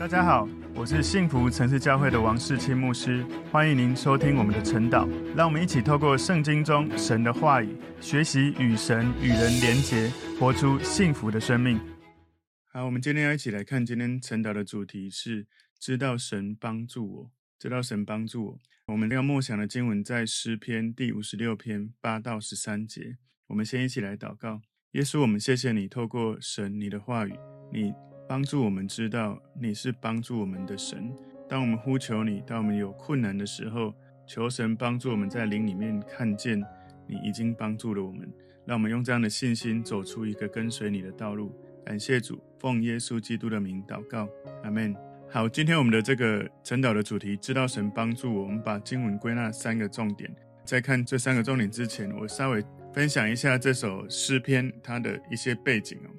大家好，我是幸福城市教会的王世清牧师，欢迎您收听我们的晨祷。让我们一起透过圣经中神的话语，学习与神与人连结，活出幸福的生命。好，我们今天要一起来看今天晨祷的主题是：知道神帮助我，知道神帮助我。我们要默想的经文在诗篇第五十六篇八到十三节。我们先一起来祷告：耶稣，我们谢谢你，透过神你的话语，你。帮助我们知道你是帮助我们的神。当我们呼求你，当我们有困难的时候，求神帮助我们在灵里面看见你已经帮助了我们。让我们用这样的信心走出一个跟随你的道路。感谢主，奉耶稣基督的名祷告，阿门。好，今天我们的这个晨祷的主题，知道神帮助我，们把经文归纳三个重点。在看这三个重点之前，我稍微分享一下这首诗篇它的一些背景哦。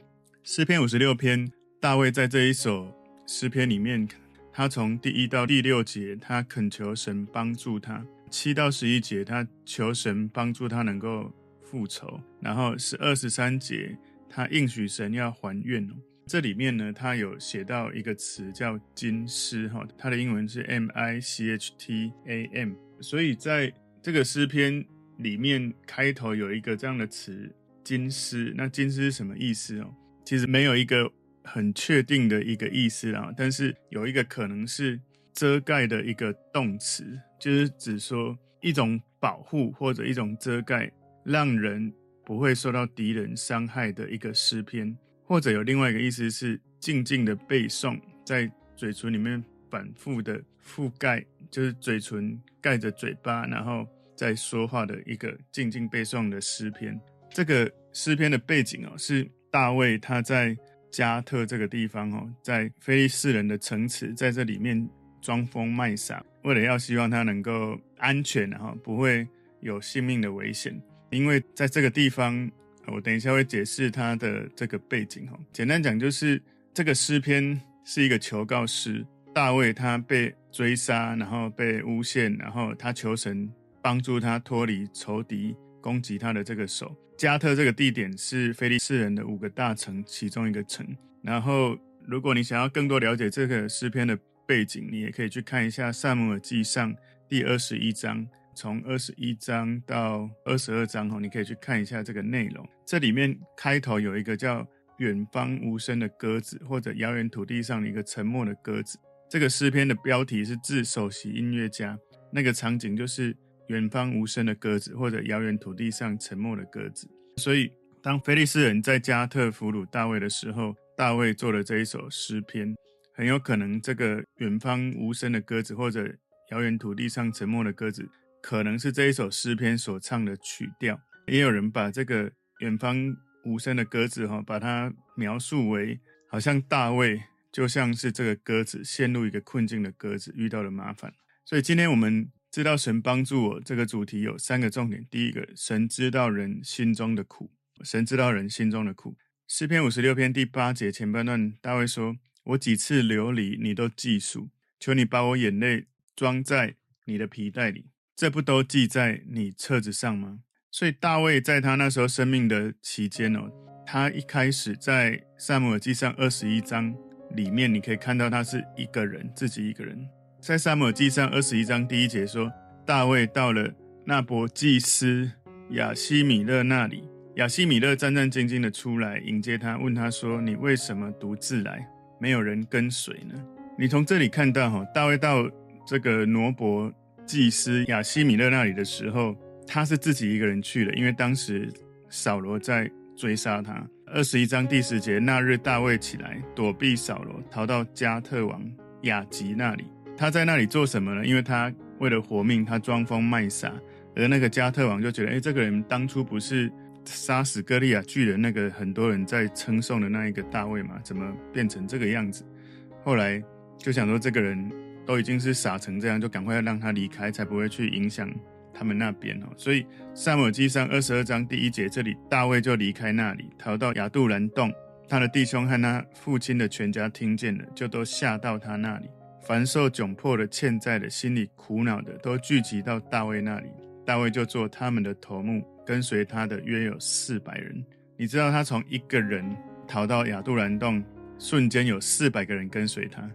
诗篇五十六篇。大卫在这一首诗篇里面，他从第一到第六节，他恳求神帮助他；七到十一节，他求神帮助他能够复仇；然后十二十三节，他应许神要还愿。这里面呢，他有写到一个词叫“金狮”哈，它的英文是 M I C H T A M。所以在这个诗篇里面，开头有一个这样的词“金狮”。那“金狮”是什么意思哦？其实没有一个。很确定的一个意思啊，但是有一个可能是遮盖的一个动词，就是指说一种保护或者一种遮盖，让人不会受到敌人伤害的一个诗篇，或者有另外一个意思是静静的背诵，在嘴唇里面反复的覆盖，就是嘴唇盖着嘴巴，然后在说话的一个静静背诵的诗篇。这个诗篇的背景哦，是大卫他在。加特这个地方哦，在非利士人的城池，在这里面装疯卖傻，为了要希望他能够安全，然后不会有性命的危险。因为在这个地方，我等一下会解释他的这个背景哈。简单讲，就是这个诗篇是一个求告诗，大卫他被追杀，然后被诬陷，然后他求神帮助他脱离仇敌攻击他的这个手。加特这个地点是菲利士人的五个大城其中一个城。然后，如果你想要更多了解这个诗篇的背景，你也可以去看一下《撒母耳记上》第二十一章，从二十一章到二十二章哦，你可以去看一下这个内容。这里面开头有一个叫“远方无声的鸽子”或者“遥远土地上的一个沉默的鸽子”。这个诗篇的标题是致首席音乐家，那个场景就是。远方无声的鸽子，或者遥远土地上沉默的鸽子。所以，当非利士人在加特俘虏大卫的时候，大卫做了这一首诗篇。很有可能，这个远方无声的鸽子，或者遥远土地上沉默的鸽子，可能是这一首诗篇所唱的曲调。也有人把这个远方无声的鸽子，哈，把它描述为好像大卫就像是这个鸽子，陷入一个困境的鸽子，遇到了麻烦。所以，今天我们。知道神帮助我这个主题有三个重点。第一个，神知道人心中的苦。神知道人心中的苦。诗篇五十六篇第八节前半段，大卫说：“我几次流离，你都记数。求你把我眼泪装在你的皮袋里，这不都记在你册子上吗？”所以大卫在他那时候生命的期间哦，他一开始在撒母耳记上二十一章里面，你可以看到他是一个人，自己一个人。在撒母耳记上二十一章第一节说，大卫到了那伯祭司亚西米勒那里，亚西米勒战战兢兢地出来迎接他，问他说：“你为什么独自来？没有人跟随呢？”你从这里看到哈，大卫到这个挪伯祭司亚西米勒那里的时候，他是自己一个人去的，因为当时扫罗在追杀他。二十一章第十节，那日大卫起来躲避扫罗，逃到加特王亚吉那里。他在那里做什么呢？因为他为了活命，他装疯卖傻。而那个加特王就觉得，哎，这个人当初不是杀死歌利亚巨人那个很多人在称颂的那一个大卫吗？怎么变成这个样子？后来就想说，这个人都已经是傻成这样，就赶快要让他离开，才不会去影响他们那边哦。所以撒母耳记上二十二章第一节，这里大卫就离开那里，逃到亚杜兰洞。他的弟兄和他父亲的全家听见了，就都下到他那里。凡受窘迫的、欠债的、心里苦恼的，都聚集到大卫那里。大卫就做他们的头目，跟随他的约有四百人。你知道他从一个人逃到亚杜兰洞，瞬间有四百个人跟随他。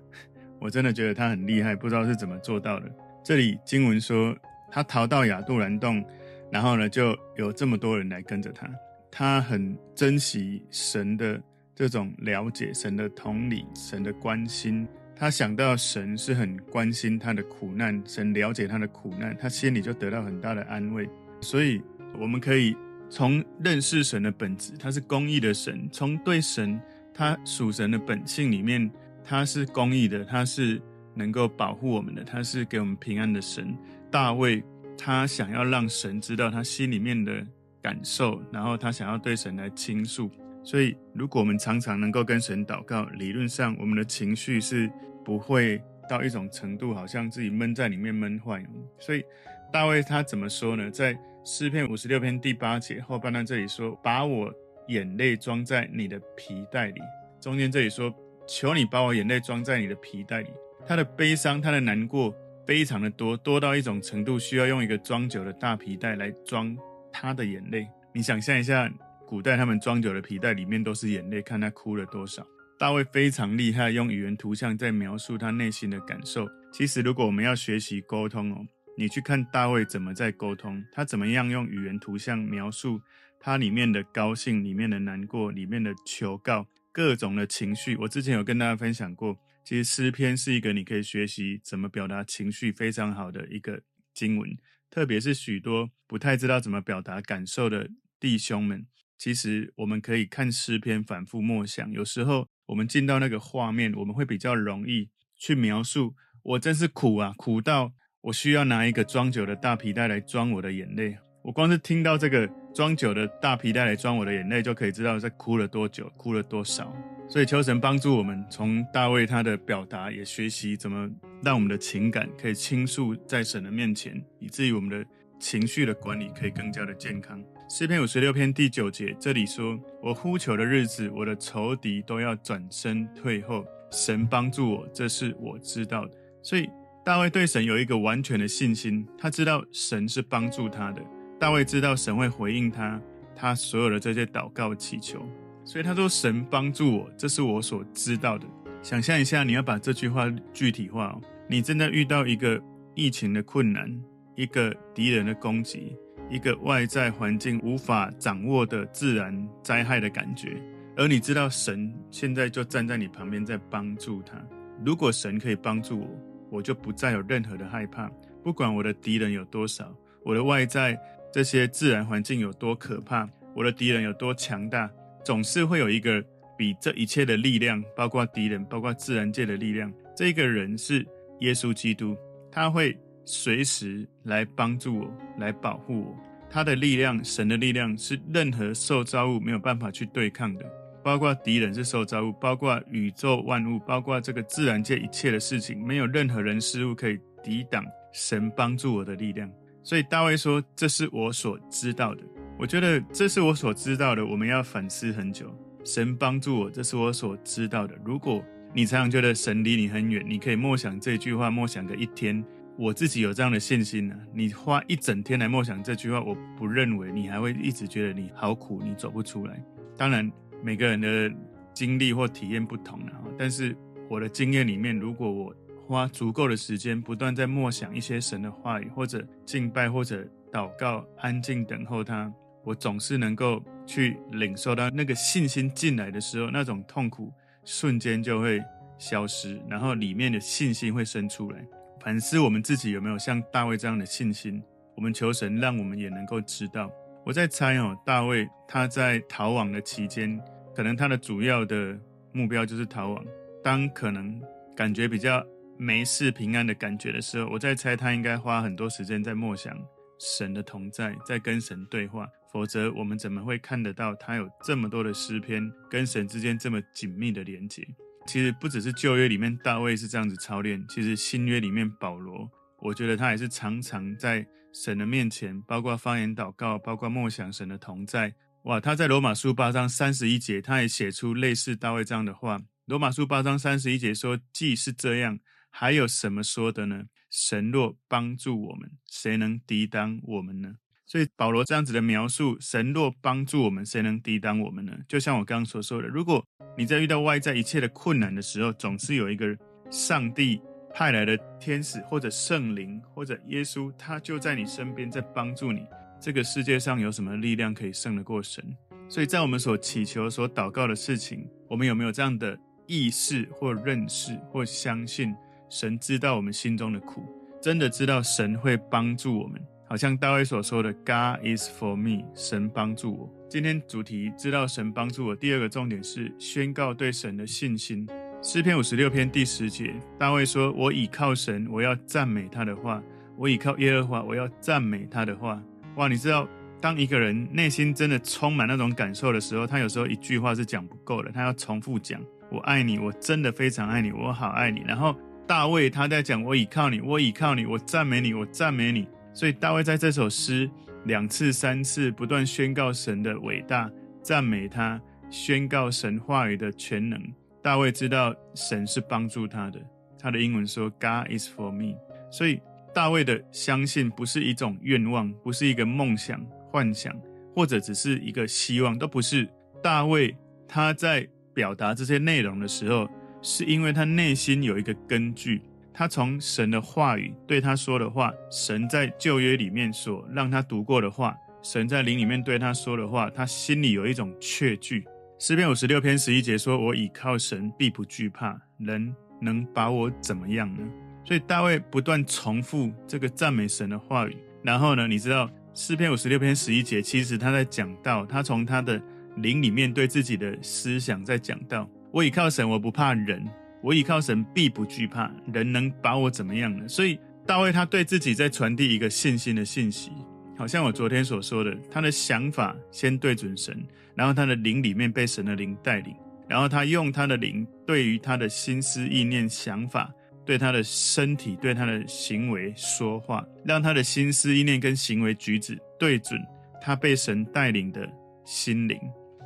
我真的觉得他很厉害，不知道是怎么做到的。这里经文说，他逃到亚杜兰洞，然后呢，就有这么多人来跟着他。他很珍惜神的这种了解，神的同理，神的关心。他想到神是很关心他的苦难，神了解他的苦难，他心里就得到很大的安慰。所以，我们可以从认识神的本质，他是公义的神；从对神他属神的本性里面，他是公义的，他是能够保护我们的，他是给我们平安的神。大卫他想要让神知道他心里面的感受，然后他想要对神来倾诉。所以，如果我们常常能够跟神祷告，理论上我们的情绪是不会到一种程度，好像自己闷在里面闷坏。所以，大卫他怎么说呢？在诗篇五十六篇第八节后半段这里说：“把我眼泪装在你的皮带里。”中间这里说：“求你把我眼泪装在你的皮带里。”他的悲伤，他的难过非常的多，多到一种程度，需要用一个装酒的大皮袋来装他的眼泪。你想象一下。古代他们装酒的皮袋里面都是眼泪，看他哭了多少。大卫非常厉害，用语言图像在描述他内心的感受。其实，如果我们要学习沟通哦，你去看大卫怎么在沟通，他怎么样用语言图像描述他里面的高兴、里面的难过、里面的求告，各种的情绪。我之前有跟大家分享过，其实诗篇是一个你可以学习怎么表达情绪非常好的一个经文，特别是许多不太知道怎么表达感受的弟兄们。其实我们可以看诗篇，反复默想。有时候我们进到那个画面，我们会比较容易去描述。我真是苦啊，苦到我需要拿一个装酒的大皮袋来装我的眼泪。我光是听到这个装酒的大皮袋来装我的眼泪，就可以知道在哭了多久，哭了多少。所以求神帮助我们，从大卫他的表达也学习怎么让我们的情感可以倾诉在神的面前，以至于我们的情绪的管理可以更加的健康。诗篇五十六篇第九节，这里说：“我呼求的日子，我的仇敌都要转身退后。神帮助我，这是我知道的。”所以大卫对神有一个完全的信心，他知道神是帮助他的。大卫知道神会回应他，他所有的这些祷告祈求。所以他说：“神帮助我，这是我所知道的。”想象一下，你要把这句话具体化哦。你正在遇到一个疫情的困难，一个敌人的攻击。一个外在环境无法掌握的自然灾害的感觉，而你知道神现在就站在你旁边在帮助他。如果神可以帮助我，我就不再有任何的害怕。不管我的敌人有多少，我的外在这些自然环境有多可怕，我的敌人有多强大，总是会有一个比这一切的力量，包括敌人，包括自然界的力量。这个人是耶稣基督，他会。随时来帮助我，来保护我。他的力量，神的力量，是任何受造物没有办法去对抗的。包括敌人是受造物，包括宇宙万物，包括这个自然界一切的事情，没有任何人事物可以抵挡神帮助我的力量。所以大卫说：“这是我所知道的。”我觉得这是我所知道的。我们要反思很久。神帮助我，这是我所知道的。如果你常常觉得神离你很远，你可以默想这句话，默想个一天。我自己有这样的信心呢、你花一整天来默想这句话，我不认为你还会一直觉得你好苦，你走不出来。当然，每个人的经历或体验不同了。但是我的经验里面，如果我花足够的时间，不断在默想一些神的话语，或者敬拜，或者祷告，安静等候他，我总是能够去领受到那个信心进来的时候，那种痛苦瞬间就会消失，然后里面的信心会生出来。反思我们自己有没有像大卫这样的信心？我们求神让我们也能够知道。我在猜哦，大卫他在逃亡的期间，可能他的主要的目标就是逃亡。当可能感觉比较没事平安的感觉的时候，我在猜他应该花很多时间在默想神的同在，在跟神对话。否则我们怎么会看得到他有这么多的诗篇跟神之间这么紧密的连接？其实不只是旧约里面大卫是这样子操练，其实新约里面保罗，我觉得他也是常常在神的面前，包括方言祷告，包括默想神的同在。哇，他在罗马书八章三十一节，他也写出类似大卫这样的话。罗马书八章三十一节说：“既是这样，还有什么说的呢？神若帮助我们，谁能抵挡我们呢？”所以保罗这样子的描述，神若帮助我们，谁能抵挡我们呢？就像我刚刚所说的，如果你在遇到外在一切的困难的时候，总是有一个上帝派来的天使或者圣灵或者耶稣，他就在你身边，在帮助你。这个世界上有什么力量可以胜得过神？所以在我们所祈求、所祷告的事情，我们有没有这样的意识或认识或相信？神知道我们心中的苦，真的知道神会帮助我们。好像大卫所说的 “God is for me”，神帮助我。今天主题知道神帮助我。第二个重点是宣告对神的信心。诗篇五十六篇第十节，大卫说：“我倚靠神，我要赞美他的话；我倚靠耶和华，我要赞美他的话。”哇，你知道，当一个人内心真的充满那种感受的时候，他有时候一句话是讲不够的，他要重复讲：“我爱你，我真的非常爱你，我好爱你。”然后大卫他在讲：“我倚靠你，我倚靠你，我赞美你，我赞美你。”所以大卫在这首诗两次、三次不断宣告神的伟大，赞美他，宣告神话语的全能。大卫知道神是帮助他的，他的英文说：“God is for me。”所以。大卫的相信不是一种愿望，不是一个梦想、幻想，或者只是一个希望，都不是。大卫他在表达这些内容的时候，是因为他内心有一个根据，他从神的话语对他说的话，神在旧约里面所让他读过的话，神在灵里面对他说的话，他心里有一种确据。诗篇五十六篇十一节说：“我倚靠神，必不惧怕，人能把我怎么样呢？”所以大卫不断重复这个赞美神的话语，然后呢，你知道诗篇五十六篇十一节，其实他在讲到他从他的灵里面对自己的思想在讲到：我倚靠神，我不怕人；我倚靠神，必不惧怕，人能把我怎么样呢？所以大卫他对自己在传递一个信心的信息，好像我昨天所说的，他的想法先对准神，然后他的灵里面被神的灵带领，然后他用他的灵对于他的心思意念想法。对他的身体、对他的行为说话，让他的心思意念跟行为举止对准他被神带领的心灵，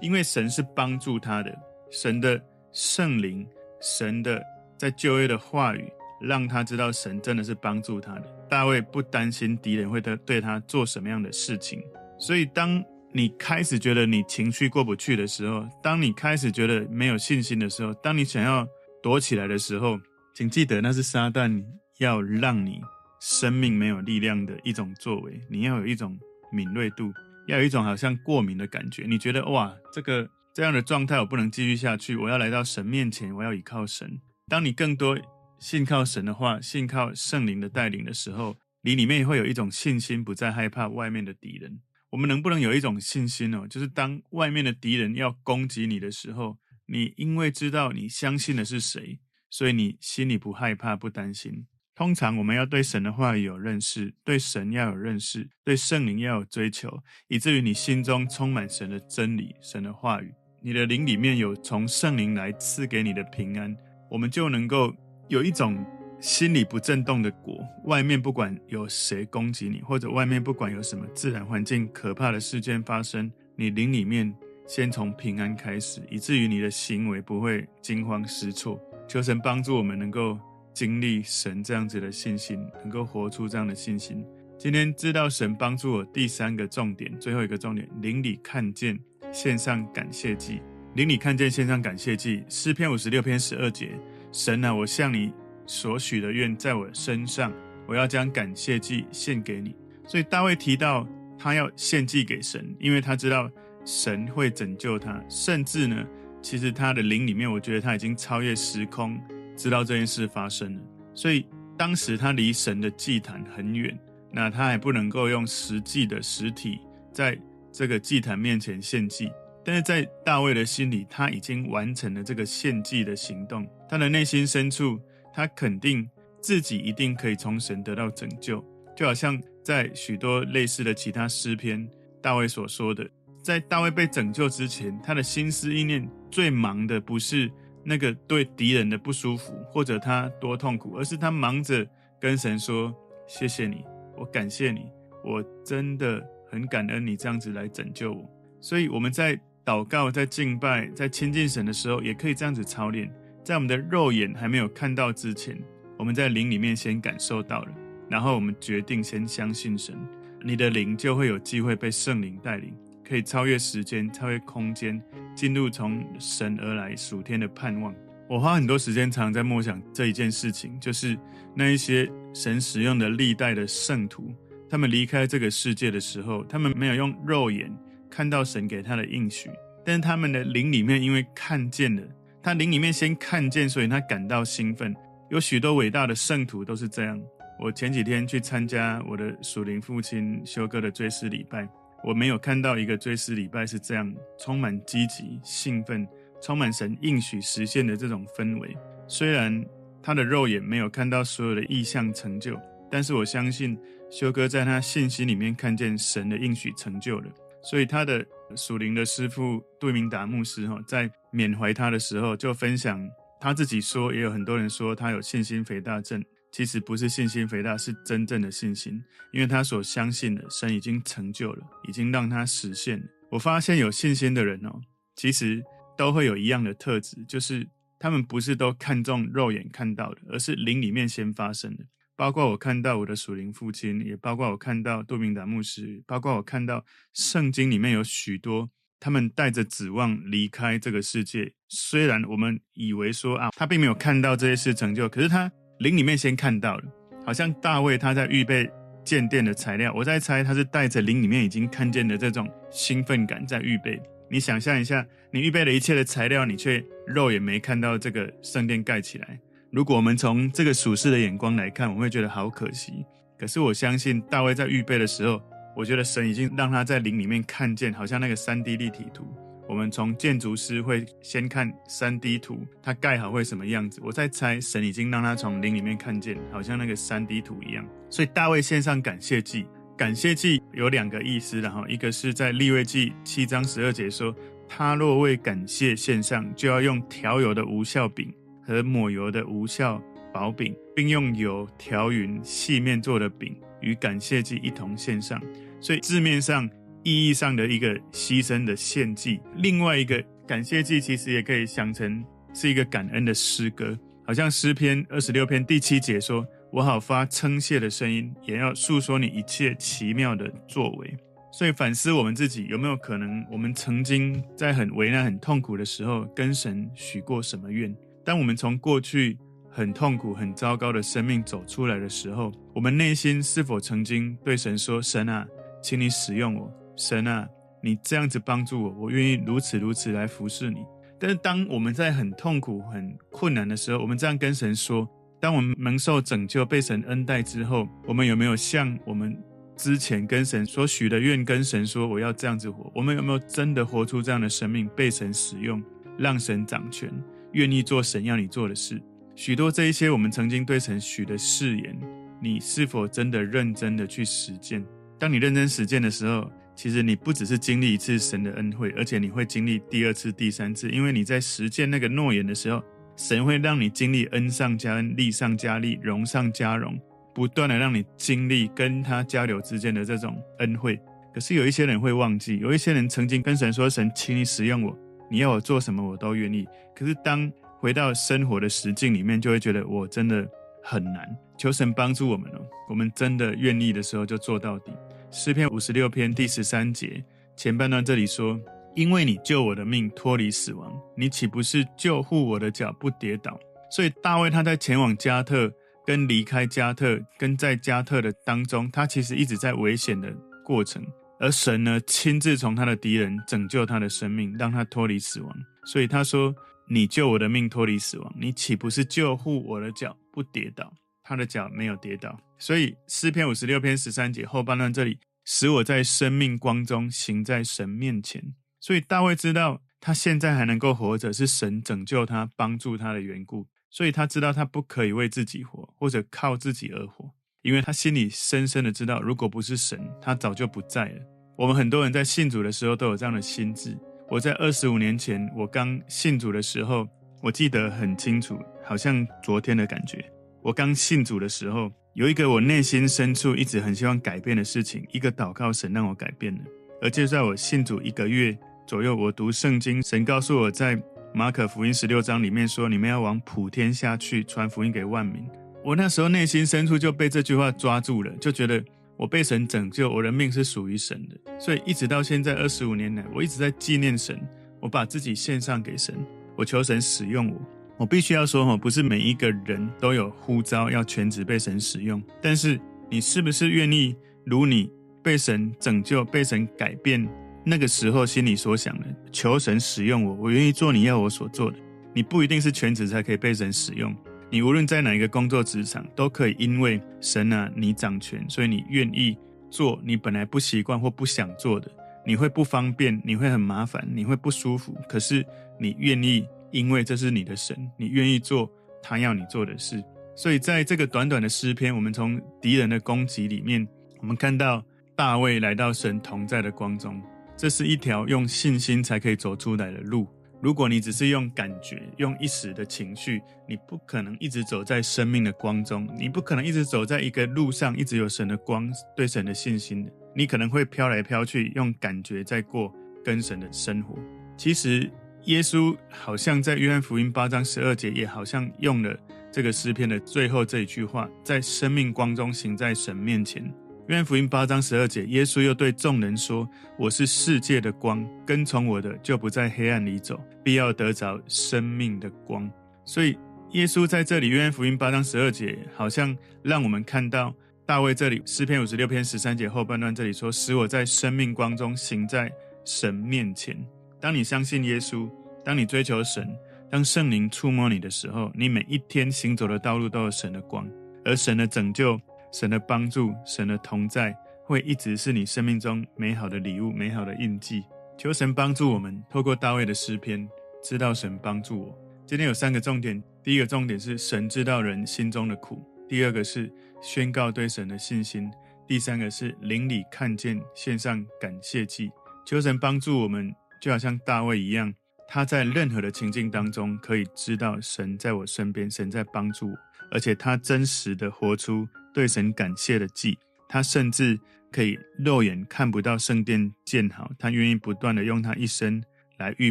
因为神是帮助他的，神的圣灵，神的在旧约的话语，让他知道神真的是帮助他的。大卫不担心敌人会对对他做什么样的事情，所以当你开始觉得你情绪过不去的时候，当你开始觉得没有信心的时候，当你想要躲起来的时候，请记得，那是撒旦要让你生命没有力量的一种作为。你要有一种敏锐度，要有一种好像过敏的感觉。你觉得哇，这个这样的状态我不能继续下去，我要来到神面前，我要依靠神。当你更多信靠神的话，信靠圣灵的带领的时候，你里面会有一种信心，不再害怕外面的敌人。我们能不能有一种信心哦？就是当外面的敌人要攻击你的时候，你因为知道你相信的是谁。所以你心里不害怕、不担心。通常我们要对神的话语有认识，对神要有认识，对圣灵要有追求，以至于你心中充满神的真理、神的话语。你的灵里面有从圣灵来赐给你的平安，我们就能够有一种心里不震动的果。外面不管有谁攻击你，或者外面不管有什么自然环境可怕的事件发生，你灵里面先从平安开始，以至于你的行为不会惊慌失措。求神帮助我们能够经历神这样子的信心，能够活出这样的信心。今天知道神帮助我，第三个重点，最后一个重点，灵里看见，献上感谢祭。灵里看见，献上感谢祭。诗篇五十六篇十二节，神啊，我向你所许的愿在我身上，我要将感谢祭献给你。所以大卫提到他要献祭给神，因为他知道神会拯救他，甚至呢。其实他的灵里面，我觉得他已经超越时空，知道这件事发生了。所以当时他离神的祭坛很远，那他还不能够用实际的实体在这个祭坛面前献祭。但是在大卫的心里，他已经完成了这个献祭的行动。他的内心深处，他肯定自己一定可以从神得到拯救，就好像在许多类似的其他诗篇，大卫所说的。在大卫被拯救之前，他的心思意念最忙的不是那个对敌人的不舒服，或者他多痛苦，而是他忙着跟神说：“谢谢你，我感谢你，我真的很感恩你这样子来拯救我。”所以我们在祷告、在敬拜、在亲近神的时候，也可以这样子操练。在我们的肉眼还没有看到之前，我们在灵里面先感受到了，然后我们决定先相信神，你的灵就会有机会被圣灵带领。可以超越时间，超越空间，进入从神而来属天的盼望。我花很多时间，常在默想这一件事情，就是那一些神使用的历代的圣徒，他们离开这个世界的时候，他们没有用肉眼看到神给他的应许，但是他们的灵里面因为看见了，他灵里面先看见，所以他感到兴奋。有许多伟大的圣徒都是这样。我前几天去参加我的属灵父亲修哥的追思礼拜，我没有看到一个追思礼拜是这样充满积极兴奋。充满神应许实现的这种氛围，虽然他的肉眼没有看到所有的异象成就，但是我相信修哥在他信心里面看见神的应许成就了。所以他的属灵的师傅杜明达牧师哈，在缅怀他的时候，就分享他自己说，也有很多人说他有信心肥大症，其实不是信心肥大，是真正的信心，因为他所相信的神已经成就了，已经让他实现了。我发现有信心的人哦，其实。都会有一样的特质，就是他们不是都看重肉眼看到的，而是灵里面先发生的。包括我看到我的属灵父亲，也包括我看到杜明达牧师，包括我看到圣经里面有许多他们带着指望离开这个世界。虽然我们以为说啊，他并没有看到这些事成就，可是他灵里面先看到了。好像大卫他在预备建殿的材料，我在猜他是带着灵里面已经看见的这种兴奋感在预备。你想象一下，你预备了一切的材料，你却肉眼没看到这个圣殿盖起来。如果我们从这个属世的眼光来看，我会觉得好可惜。可是我相信大卫在预备的时候，我觉得神已经让他在灵里面看见，好像那个 3D 立体图。我们从建筑师会先看 3D 图，它盖好会什么样子？我在猜，神已经让他从灵里面看见，好像那个 3D 图一样。所以大卫献上感谢祭。感谢祭有两个意思，然后一个是在利未记七章十二节说，他若为感谢献上，就要用调油的无酵饼和抹油的无效薄饼，并用油调匀细面做的饼与感谢祭一同献上。所以字面上意义上的一个牺牲的献祭，另外一个感谢祭其实也可以想成是一个感恩的诗歌，好像诗篇二十六篇第七节说。我好发称谢的声音，也要诉说你一切奇妙的作为。所以反思我们自己，有没有可能，我们曾经在很为难、很痛苦的时候，跟神许过什么愿？当我们从过去很痛苦、很糟糕的生命走出来的时候，我们内心是否曾经对神说：“神啊，请你使用我。神啊，你这样子帮助我，我愿意如此如此来服侍你。”但是当我们在很痛苦、很困难的时候，我们这样跟神说。当我们蒙受拯救、被神恩待之后，我们有没有像我们之前跟神所许的愿，跟神说我要这样子活？我们有没有真的活出这样的生命，被神使用，让神掌权，愿意做神要你做的事？许多这一些我们曾经对神许的誓言，你是否真的认真的去实践？当你认真实践的时候，其实你不只是经历一次神的恩惠，而且你会经历第二次、第三次，因为你在实践那个诺言的时候。神会让你经历恩上加恩、利上加利、荣上加荣，不断的让你经历跟他交流之间的这种恩惠。可是有一些人会忘记，有一些人曾经跟神说：“神，请你使用我，你要我做什么我都愿意。”可是当回到生活的实境里面，就会觉得我真的很难。求神帮助我们哦，我们真的愿意的时候就做到底。诗篇五十六篇第十三节前半段这里说。因为你救我的命脱离死亡，你岂不是救护我的脚不跌倒？所以大卫他在前往加特、跟离开加特、跟在加特的当中，他其实一直在危险的过程。而神呢，亲自从他的敌人拯救他的生命，让他脱离死亡。所以他说：“你救我的命脱离死亡，你岂不是救护我的脚不跌倒？”他的脚没有跌倒。所以诗篇五十六篇十三节后半段这里，使我在生命光中行在神面前。所以大卫知道他现在还能够活着，是神拯救他、帮助他的缘故。所以他知道他不可以为自己活，或者靠自己而活，因为他心里深深的知道，如果不是神，他早就不在了。我们很多人在信主的时候都有这样的心智。我在二十五年前，我刚信主的时候，我记得很清楚，好像昨天的感觉。我刚信主的时候，有一个我内心深处一直很希望改变的事情，一个祷告，神让我改变了。而就在我信主一个月。左右，我读圣经，神告诉我在马可福音十六章里面说：“你们要往普天下去，传福音给万民。”我那时候内心深处就被这句话抓住了，就觉得我被神拯救，我的命是属于神的。所以一直到现在二十五年来，我一直在纪念神，我把自己献上给神，我求神使用我。我必须要说哈，不是每一个人都有呼召要全职被神使用，但是你是不是愿意如你被神拯救、被神改变那个时候心里所想的，求神使用我，我愿意做你要我所做的。你不一定是全职才可以被神使用，你无论在哪一个工作职场，都可以因为神啊，你掌权，所以你愿意做你本来不习惯或不想做的。你会不方便，你会很麻烦，你会不舒服，可是你愿意。因为这是你的神，你愿意做他要你做的事，所以在这个短短的诗篇，我们从敌人的攻击里面，我们看到大卫来到神同在的光中，这是一条用信心才可以走出来的路。如果你只是用感觉、用一时的情绪，你不可能一直走在生命的光中，你不可能一直走在一个路上，一直有神的光、对神的信心，你可能会飘来飘去，用感觉在过跟神的生活。其实。耶稣好像在约翰福音八章十二节，也好像用了这个诗篇的最后这一句话，在生命光中行在神面前。约翰福音八章十二节，耶稣又对众人说：“我是世界的光，跟从我的就不在黑暗里走，必要得着生命的光。”所以，耶稣在这里，约翰福音八章十二节，好像让我们看到大卫这里诗篇五十六篇十三节后半段这里说：“使我在生命光中行在神面前。”当你相信耶稣，当你追求神，当圣灵触摸你的时候，你每一天行走的道路都有神的光，而神的拯救、神的帮助、神的同在，会一直是你生命中美好的礼物、美好的印记。求神帮助我们，透过大卫的诗篇，知道神帮助我。今天有三个重点：第一个重点是神知道人心中的苦；第二个是宣告对神的信心；第三个是邻里看见，献上感谢祭。求神帮助我们。就好像大卫一样，他在任何的情境当中可以知道神在我身边，神在帮助我，而且他真实的活出对神感谢的祭。他甚至可以肉眼看不到圣殿建好，他愿意不断的用他一生来预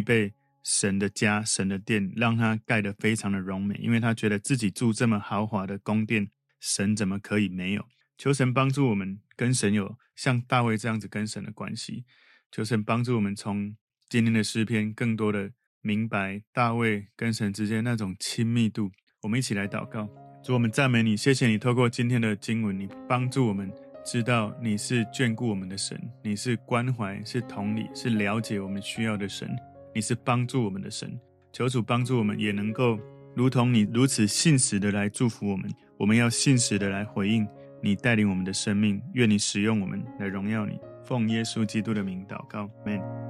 备神的家、神的殿，让他盖得非常的荣美，因为他觉得自己住这么豪华的宫殿，神怎么可以没有？求神帮助我们跟神有像大卫这样子跟神的关系，求神帮助我们从。今天的诗篇，更多的明白大卫跟神之间那种亲密度。我们一起来祷告，主，我们赞美你，谢谢你透过今天的经文，你帮助我们知道你是眷顾我们的神，你是关怀、是同理、是了解我们需要的神，你是帮助我们的神。求主帮助我们，也能够如同你如此信实的来祝福我们。我们要信实的来回应你带领我们的生命。愿你使用我们来荣耀你。奉耶稣基督的名祷告，Amen。